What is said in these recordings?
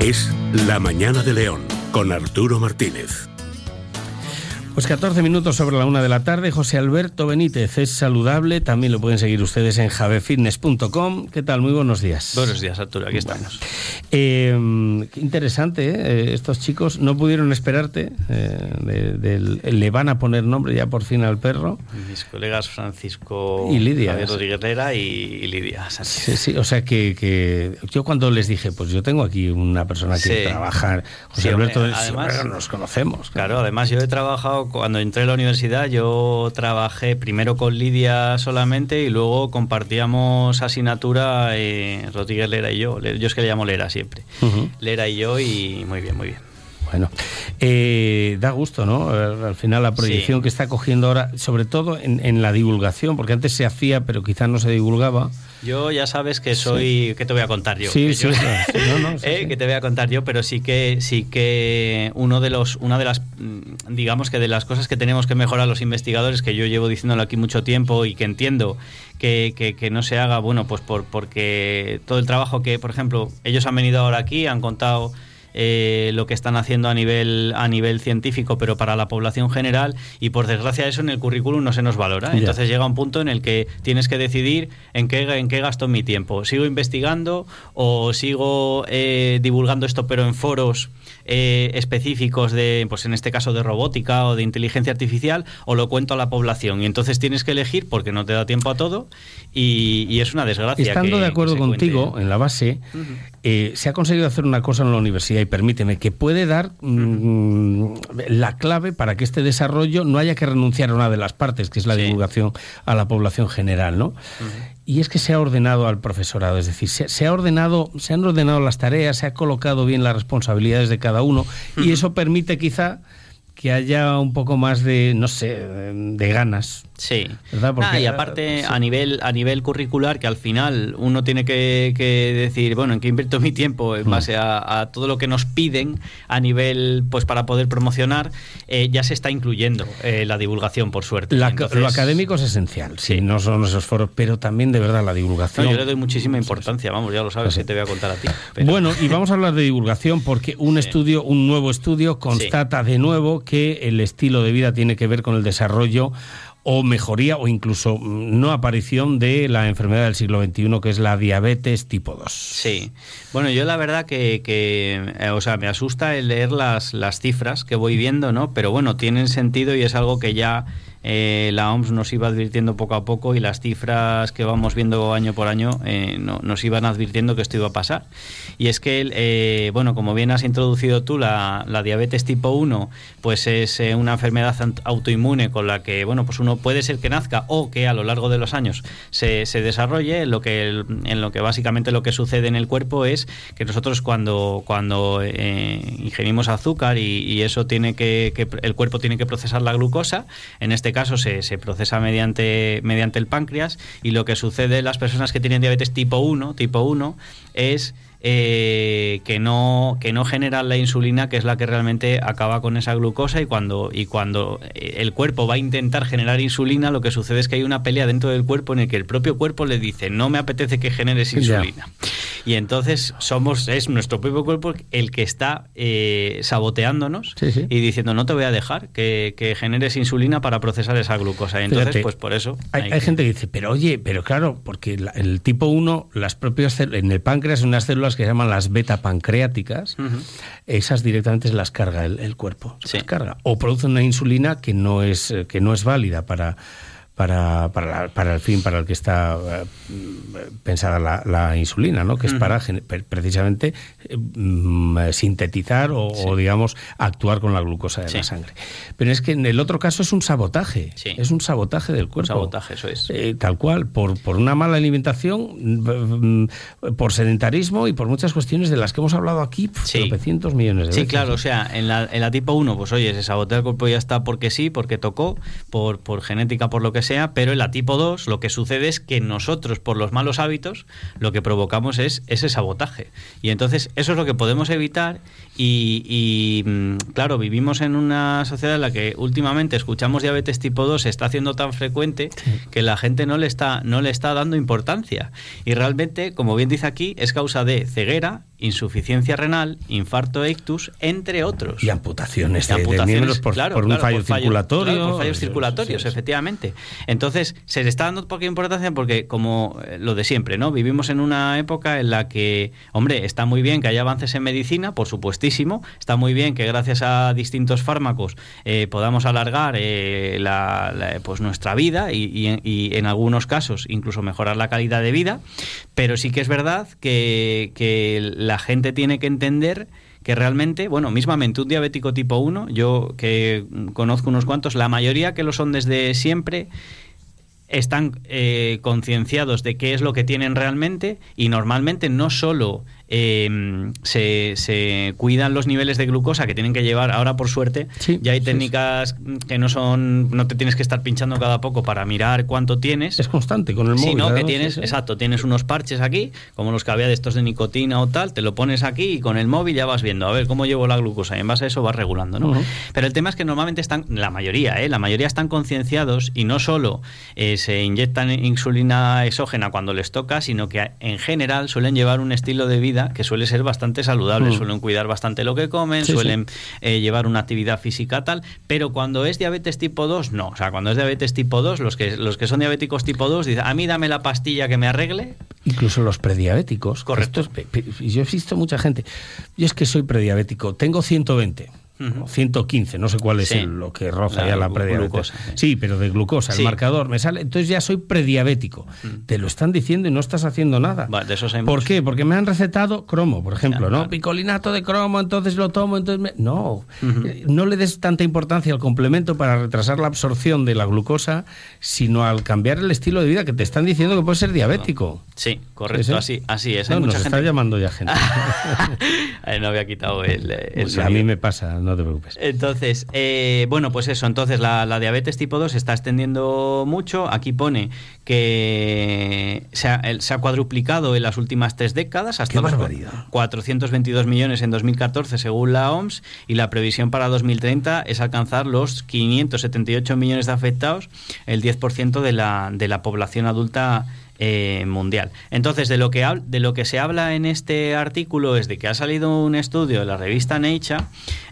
Es La Mañana de León con Arturo Martínez. Pues 14 minutos sobre la una de la tarde. José Alberto Benítez es saludable. También lo pueden seguir ustedes en javefitness.com. ¿Qué tal? Muy buenos días. Buenos días, Arturo. Aquí estamos. Eh, qué interesante, ¿eh? Estos chicos no pudieron esperarte. Eh, le van a poner nombre ya por fin al perro. Mis colegas Francisco y Lidia. Javier Rodríguez y, Lidia Sí, sí, o sea que, yo cuando les dije, pues yo tengo aquí una persona que trabajar. José Alberto, además, nos conocemos. Claro, además yo he trabajado cuando entré a la universidad, yo trabajé primero con Lidia solamente y luego compartíamos asignatura eh, Rodríguez Lera y yo. Yo es que le llamo Lera siempre. Lera y yo y muy bien, muy bien. Bueno, eh, da gusto, ¿no? Al final la proyección que está cogiendo ahora, sobre todo en, la divulgación, porque antes se hacía, pero quizás no se divulgaba. Yo ya sabes que soy, ¿qué te voy a contar yo? Sí, sí, ¿eh? que te voy a contar yo, pero sí que sí que uno de los, una de las, mm, digamos que de las cosas que tenemos que mejorar los investigadores, que yo llevo diciéndolo aquí mucho tiempo y que entiendo que, que, no se haga, bueno, pues por, porque todo el trabajo que, por ejemplo, ellos han venido ahora aquí, han contado eh, lo que están haciendo a nivel, a nivel científico, pero para la población general, y por desgracia eso en el currículum no se nos valora. Entonces llega un punto en el que tienes que decidir en qué, en qué gasto mi tiempo. ¿Sigo investigando o sigo eh, divulgando esto pero en foros eh, específicos de, pues en este caso de robótica o de inteligencia artificial, o lo cuento a la población? Y entonces tienes que elegir porque no te da tiempo a todo y, es una desgracia. Estando de acuerdo contigo en la base, se ha conseguido hacer una cosa en la universidad y permíteme, que puede dar mm, la clave para que este desarrollo no haya que renunciar a una de las partes, que es la divulgación a la población general, ¿no? Y es que se ha ordenado al profesorado, es decir, se, ha ordenado, se han ordenado las tareas, se ha colocado bien las responsabilidades de cada uno, y eso permite quizá que haya un poco más de, no sé, de ganas Sí. Ah, y aparte, a, nivel, a nivel curricular, que al final uno tiene que, decir, bueno, ¿en qué invierto mi tiempo? En mm. base a, todo lo que nos piden a nivel, pues para poder promocionar, eh, ya se está incluyendo eh, la divulgación, por suerte. lo académico es esencial, sí, no son esos foros, pero también de verdad la divulgación. yo le doy muchísima importancia, vamos, ya lo sabes, que te voy a contar a ti. Bueno, y vamos a hablar de divulgación porque un estudio, un nuevo estudio, constata de nuevo que el estilo de vida tiene que ver con el desarrollo o mejoría o incluso mm, no aparición de la enfermedad del siglo XXI que es la diabetes tipo 2. Sí, bueno, yo la verdad que, eh, o sea, me asusta el leer las, las cifras que voy viendo, ¿no? Pero bueno, tienen sentido y es algo que ya eh, la OMS nos iba advirtiendo poco a poco y las cifras que vamos viendo año por año eh, nos iban advirtiendo que esto iba a pasar. Y es que, eh, bueno, como bien has introducido tú, la, diabetes tipo 1, pues es una enfermedad autoinmune con la que, bueno, pues uno puede ser que nazca o que a lo largo de los años se, desarrolle. En lo, que, en lo que básicamente lo que sucede en el cuerpo es que nosotros cuando, cuando ingerimos azúcar y, eso tiene que, que el cuerpo tiene que procesar la glucosa, en este caso se, procesa mediante, mediante el páncreas y lo que sucede en las personas que tienen diabetes tipo 1, tipo 1 es eh, que, no, que no generan la insulina, que es la que realmente acaba con esa glucosa y cuando, y cuando eh, el cuerpo va a intentar generar insulina, lo que sucede es que hay una pelea dentro del cuerpo en el que el propio cuerpo le dice, no me apetece que generes insulina. Y entonces somos, es nuestro propio cuerpo el que está eh, saboteándonos y diciendo, no te voy a dejar que, generes insulina para procesar esa glucosa. Y entonces, pues por eso... Hay, gente que dice, pero oye, pero claro, porque el tipo 1, las propias en el páncreas, unas células que se llaman las beta pancreáticas, esas directamente las carga el, cuerpo. carga. O producen una insulina que no es, eh, que no es válida para para, para, para, el fin para el que está eh, pensada la, insulina, ¿no? que es para precisamente eh, mm, sintetizar o, digamos, actuar con la glucosa de la sangre. Pero es que en el otro caso es un sabotaje, es un sabotaje del cuerpo. sabotaje, eso es. Eh, tal cual, por, por una mala alimentación, mm, por sedentarismo y por muchas cuestiones de las que hemos hablado aquí, sí. cientos millones de veces. Sí, claro, o sea, en la, en la tipo 1, pues oye, se sabotea el cuerpo y ya está porque sí, porque tocó, por, por genética, por lo que sea, pero en la tipo 2 lo que sucede es que nosotros, por los malos hábitos, lo que provocamos es ese sabotaje. Y entonces eso es lo que podemos evitar y, mm, claro, vivimos en una sociedad en la que últimamente escuchamos diabetes tipo 2 se está haciendo tan frecuente que la gente no le está no le está dando importancia. Y realmente, como bien dice aquí, es causa de ceguera insuficiencia renal, infarto ictus, entre otros. Y amputaciones, de, miembros por, un fallo circulatorio. por fallos circulatorios, efectivamente. Entonces, se le está dando poca importancia porque, como eh, lo de siempre, ¿no? Vivimos en una época en la que, hombre, está muy bien que haya avances en medicina, por supuestísimo, está muy bien que gracias a distintos fármacos eh, podamos alargar eh, la, pues nuestra vida y, en algunos casos incluso mejorar la calidad de vida, pero sí que es verdad que, que la gente tiene que entender que realmente, bueno, mismamente un diabético tipo 1, yo que conozco unos cuantos, la mayoría que lo son desde siempre, están eh, concienciados de qué es lo que tienen realmente y normalmente no solo eh, se, cuidan los niveles de glucosa que tienen que llevar. Ahora, por suerte, ya hay técnicas que no son. No te tienes que estar pinchando cada poco para mirar cuánto tienes. Es constante con el móvil. Sí, que tienes, exacto, tienes unos parches aquí, como los que había de estos de nicotina o tal, te lo pones aquí y con el móvil ya vas viendo, a ver cómo llevo la glucosa y en base a eso vas regulando, ¿no? Pero el tema es que normalmente están, la mayoría, ¿eh? la mayoría están concienciados y no solo eh, se inyectan insulina exógena cuando les toca, sino que en general suelen llevar un estilo de vida que suele ser bastante saludable, mm. suelen cuidar bastante lo que comen, suelen eh, llevar una actividad física tal, pero cuando es diabetes tipo 2, no. O sea, cuando es diabetes tipo 2, los que, los que son diabéticos tipo 2 dicen, a mí dame la pastilla que me arregle. Incluso los prediabéticos. Correcto. yo he visto mucha gente. Yo es que soy prediabético, tengo 120 115, no sé cuál es lo que roza ya la prediabetes. sí. pero de glucosa, el marcador me sale, entonces ya soy prediabético. Te lo están diciendo y no estás haciendo nada. ¿Por qué? Porque me han recetado cromo, por ejemplo, ¿no? Picolinato de cromo, entonces lo tomo, entonces no, eh, no le des tanta importancia al complemento para retrasar la absorción de la glucosa, sino al cambiar el estilo de vida que te están diciendo que puedes ser diabético. Sí, correcto, así, así es. No, nos está llamando ya gente. no había quitado el, el A mí me pasa no te preocupes. Entonces, eh, bueno, pues eso, entonces la, diabetes tipo 2 se está extendiendo mucho. Aquí pone que se ha, se ha cuadruplicado en las últimas tres décadas, hasta 422 millones en 2014 según la OMS, y la previsión para 2030 es alcanzar los 578 millones de afectados, el 10% de la, de la población adulta eh, mundial. Entonces, de lo, que, de lo que se habla en este artículo es de que ha salido un estudio de la revista Nature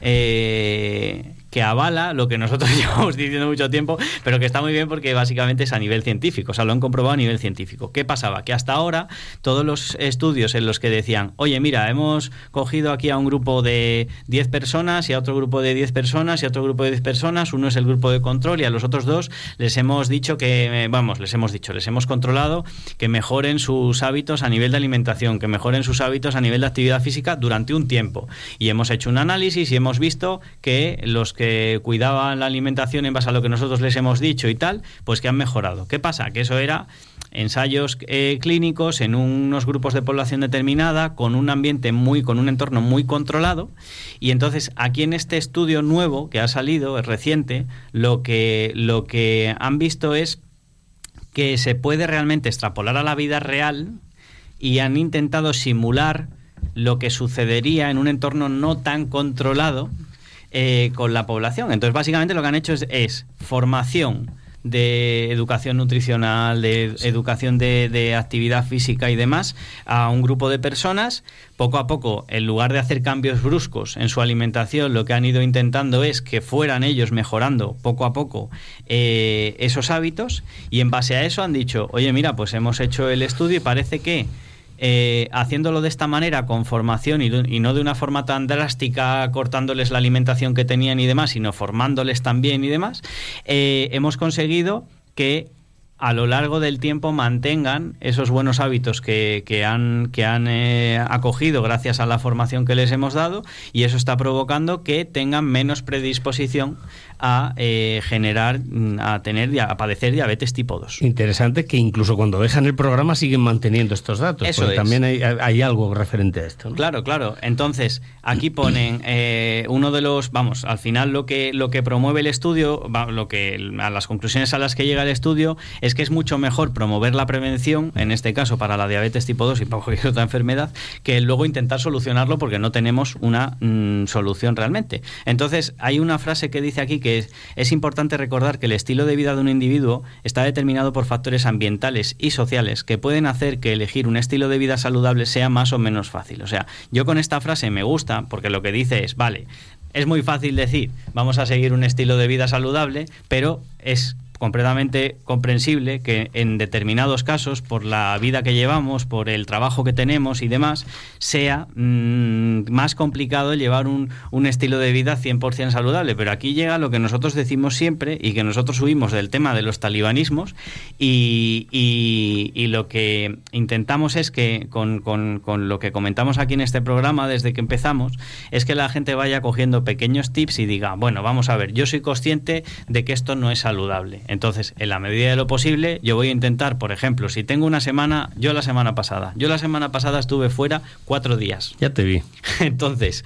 eh, que avala lo que nosotros llevamos diciendo mucho tiempo, pero que está muy bien porque básicamente es a nivel científico, o sea, lo han comprobado a nivel científico. ¿Qué pasaba? Que hasta ahora todos los estudios en los que decían, oye, mira, hemos cogido aquí a un grupo de 10 personas y a otro grupo de 10 personas y a otro grupo de 10 personas, uno es el grupo de control y a los otros dos les hemos dicho que, vamos, les hemos dicho, les hemos controlado que mejoren sus hábitos a nivel de alimentación, que mejoren sus hábitos a nivel de actividad física durante un tiempo. Y hemos hecho un análisis y hemos visto que los que cuidaban la alimentación en base a lo que nosotros les hemos dicho y tal, pues que han mejorado. ¿Qué pasa? Que eso era ensayos eh, clínicos en unos grupos de población determinada con un ambiente muy con un entorno muy controlado y entonces aquí en este estudio nuevo que ha salido es reciente lo que lo que han visto es que se puede realmente extrapolar a la vida real y han intentado simular lo que sucedería en un entorno no tan controlado eh, con la población. Entonces, básicamente lo que han hecho es, formación de educación nutricional, de educación de, actividad física y demás a un grupo de personas. Poco a poco, en lugar de hacer cambios bruscos en su alimentación, lo que han ido intentando es que fueran ellos mejorando poco a poco eh, esos hábitos y en base a eso han dicho, oye mira, pues hemos hecho el estudio y parece que eh, haciéndolo de esta manera, con formación y, no de una forma tan drástica, cortándoles la alimentación que tenían y demás, sino formándoles también y demás, eh, hemos conseguido que a lo largo del tiempo mantengan esos buenos hábitos que, han, que han eh, acogido gracias a la formación que les hemos dado y eso está provocando que tengan menos predisposición a eh, generar, mm, a tener, a padecer diabetes tipo 2. Interesante que incluso cuando dejan el programa siguen manteniendo estos datos, Eso porque también hay, algo referente a esto. Claro, claro. Entonces, aquí ponen eh, uno de los, vamos, al final lo que, lo que promueve el estudio, lo que, a las conclusiones a las que llega el estudio, es es que es mucho mejor promover la prevención, en este caso para la diabetes tipo 2 y para cualquier otra enfermedad, que luego intentar solucionarlo porque no tenemos una mm, solución realmente. Entonces, hay una frase que dice aquí que es, es importante recordar que el estilo de vida de un individuo está determinado por factores ambientales y sociales que pueden hacer que elegir un estilo de vida saludable sea más o menos fácil. O sea, yo con esta frase me gusta porque lo que dice es, vale, es muy fácil decir, vamos a seguir un estilo de vida saludable, pero es completamente comprensible que en determinados casos, por la vida que llevamos, por el trabajo que tenemos y demás, sea mm, más complicado llevar un, un, estilo de vida 100% saludable. Pero aquí llega lo que nosotros decimos siempre y que nosotros huimos del tema de los talibanismos y, y, y lo que intentamos es que con, con, con lo que comentamos aquí en este programa desde que empezamos, es que la gente vaya cogiendo pequeños tips y diga, bueno, vamos a ver, yo soy consciente de que esto no es saludable entonces, en la medida de lo posible, yo voy a intentar, por ejemplo, si tengo una semana, yo la semana pasada, yo la semana pasada estuve fuera cuatro días. Ya te vi. Entonces,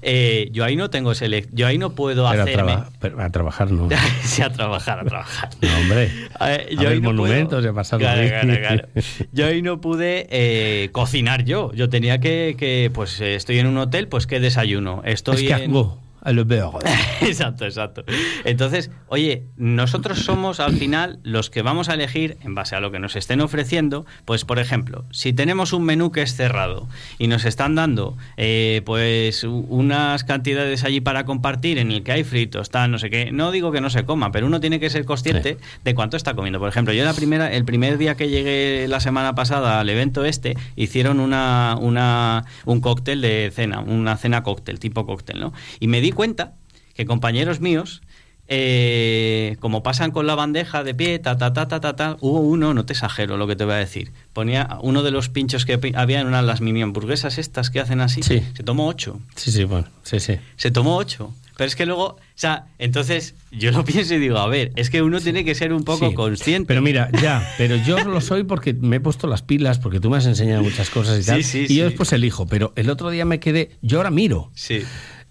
eh, yo ahí no tengo select, yo ahí no puedo pero hacerme. A, pero a trabajar no. sí, a trabajar, a trabajar. No, hombre. Eh, yo a ver monumentos y a pasar claro, claro, claro. Yo ahí no pude eh, cocinar yo. Yo tenía que, que, pues, estoy en un hotel, pues, ¿qué desayuno? Estoy es que en... a le beurre. exacto, exacto. Entonces, oye, nosotros somos al final los que vamos a elegir en base a lo que nos estén ofreciendo. Pues, por ejemplo, si tenemos un menú que es cerrado y nos están dando eh, pues unas cantidades allí para compartir en el que hay fritos, tal, no sé qué. No digo que no se coma, pero uno tiene que ser consciente sí. de cuánto está comiendo. Por ejemplo, yo la primera, el primer día que llegué la semana pasada al evento este, hicieron una, una un cóctel de cena, una cena cóctel, tipo cóctel, ¿no? Y me di cuenta que compañeros míos, eh, como pasan con la bandeja de pie, ta, ta, ta, ta, ta, ta, hubo uno, no te exagero lo que te voy a decir, ponía uno de los pinchos que había en una de las mini hamburguesas estas que hacen así, sí. se tomó ocho. Sí, sí, bueno, sí, sí. Se tomó ocho. Pero es que luego, o sea, entonces yo lo pienso y digo, a ver, es que uno sí. tiene que ser un poco sí. consciente. Pero mira, ya, pero yo lo soy porque me he puesto las pilas, porque tú me has enseñado muchas cosas y tal. Sí, y yo después elijo, pero el otro día me quedé, yo ahora miro. Sí.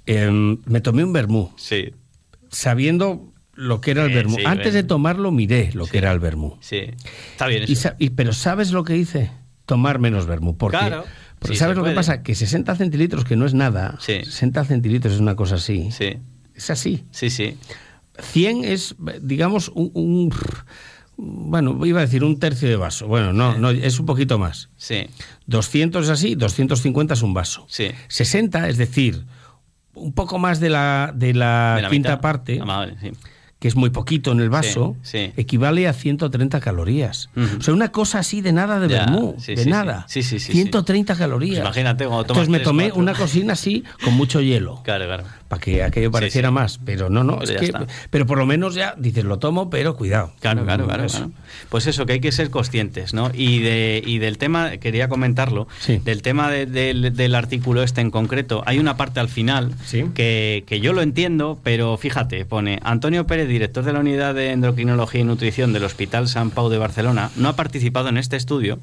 Eh, me tomé un vermú. Sí. Sabiendo lo que era el vermú. Sí, Antes de tomarlo miré lo que era el vermú. Sí. Está bien eso. Y, y, pero ¿sabes lo que hice? Tomar menos vermú. Porque, claro. porque ¿sabes lo que pasa? Que 60 centilitros, que no es nada, Sí. 60 centilitros es una cosa así. Sí. Es así. Sí, sí. 100 es, digamos, un, un, Bueno, iba a decir un tercio de vaso. Bueno, no, no es un poquito más. Sí. 200 es así, 250 es un vaso. Sí. 60, es decir, un poco más de la, de la, De la quinta mitad. parte, Ah, sí. Que es muy poquito en el vaso, Sí, sí. equivale a 130 calorías. O sea, una cosa así de nada de Ya, vermú, sí, de nada. sí. Sí, sí, sí, 130 calorías. Pues imagínate cuando tomas Entonces me tomé una cocina así con mucho hielo. Claro, claro. Para que aquello pareciera sí. más. Pero no, no, Pero es ya que. está. Pero por lo menos ya dices, lo tomo, pero cuidado. Claro, claro, claro. Pues eso, que hay que ser conscientes, ¿no? Y, de, y del tema, quería comentarlo, Sí. del tema de- del- del artículo este en concreto, hay una parte al final Sí. que, que yo lo entiendo, pero fíjate, pone Antonio Pérez, director de la unidad de endocrinología y nutrición del Hospital San Pau de Barcelona, no ha participado en este estudio,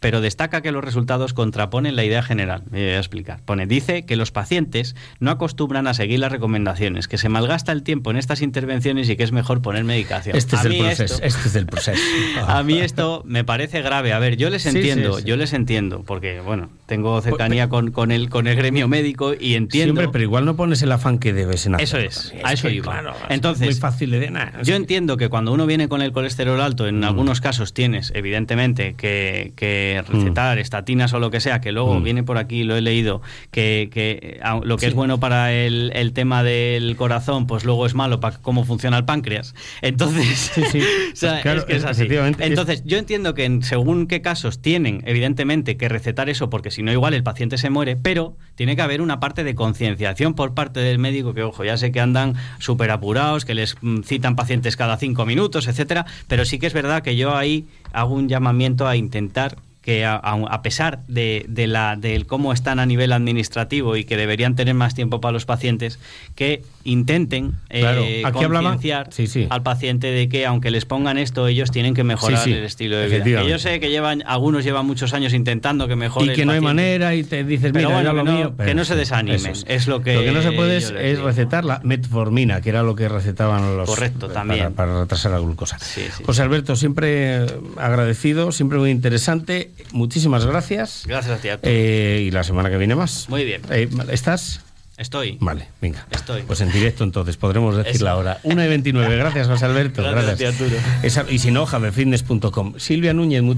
pero destaca que los resultados contraponen la idea general. Me voy a explicar. Pone, dice que los pacientes no acostumbran a seguir las recomendaciones, que se malgasta el tiempo en estas intervenciones y que es mejor poner medicación. Este A es el proceso. esto- Este es el proceso. a mí esto me parece grave. A ver, yo les Sí, entiendo, sí, sí. yo les entiendo, porque bueno, tengo cercanía con, con el con el gremio médico y entiendo. Siempre, pero igual no pones el afán que debes en Eso hacerlo es, a eso iba. claro, es Entonces, muy fácil de nada. Yo entiendo que cuando uno viene con el colesterol alto, en Mm. algunos casos tienes, evidentemente, que, que recetar estatinas o lo que sea, que luego Mm. viene por aquí, lo he leído, que, que a- lo que Sí. es bueno para el, el tema del corazón, pues luego es malo para cómo funciona el páncreas. Entonces, Sí, sí. o sea, Pues claro, es que es así. Entonces, yo entiendo que en según qué casos tienen, evidentemente, que recetar eso, porque si no, igual el paciente se muere, pero tiene que haber una parte de concienciación por parte del médico, que ojo, ya sé que andan súper apurados, que les mm, citan pacientes cada cinco minutos, etcétera, pero sí que es verdad que yo ahí hago un llamamiento a intentar que a, pesar de, la, cómo están a nivel administrativo y que deberían tener más tiempo para los pacientes, que intenten eh, concienciar al paciente de que aunque les pongan esto, ellos tienen que mejorar el estilo de vida. yo sé que llevan, algunos llevan muchos años intentando que mejore. Y que no hay manera y te dices, mira, lo que mío. que no se desanimen, es. lo que. Lo que no se puede es, recetar la metformina, que era lo que recetaban los. Correcto, también. Para, retrasar la glucosa. José Alberto, siempre agradecido, siempre muy interesante muchísimas gracias. Gracias a ti. Eh, y la semana que viene más. Muy bien. Eh, ¿Estás? Estoy. Vale, venga. Estoy. Pues en directo entonces podremos decir la hora. 1 y 29. Gracias, José Alberto. Gracias. gracias. y si no, javefitness.com. Silvia Núñez, muchísimas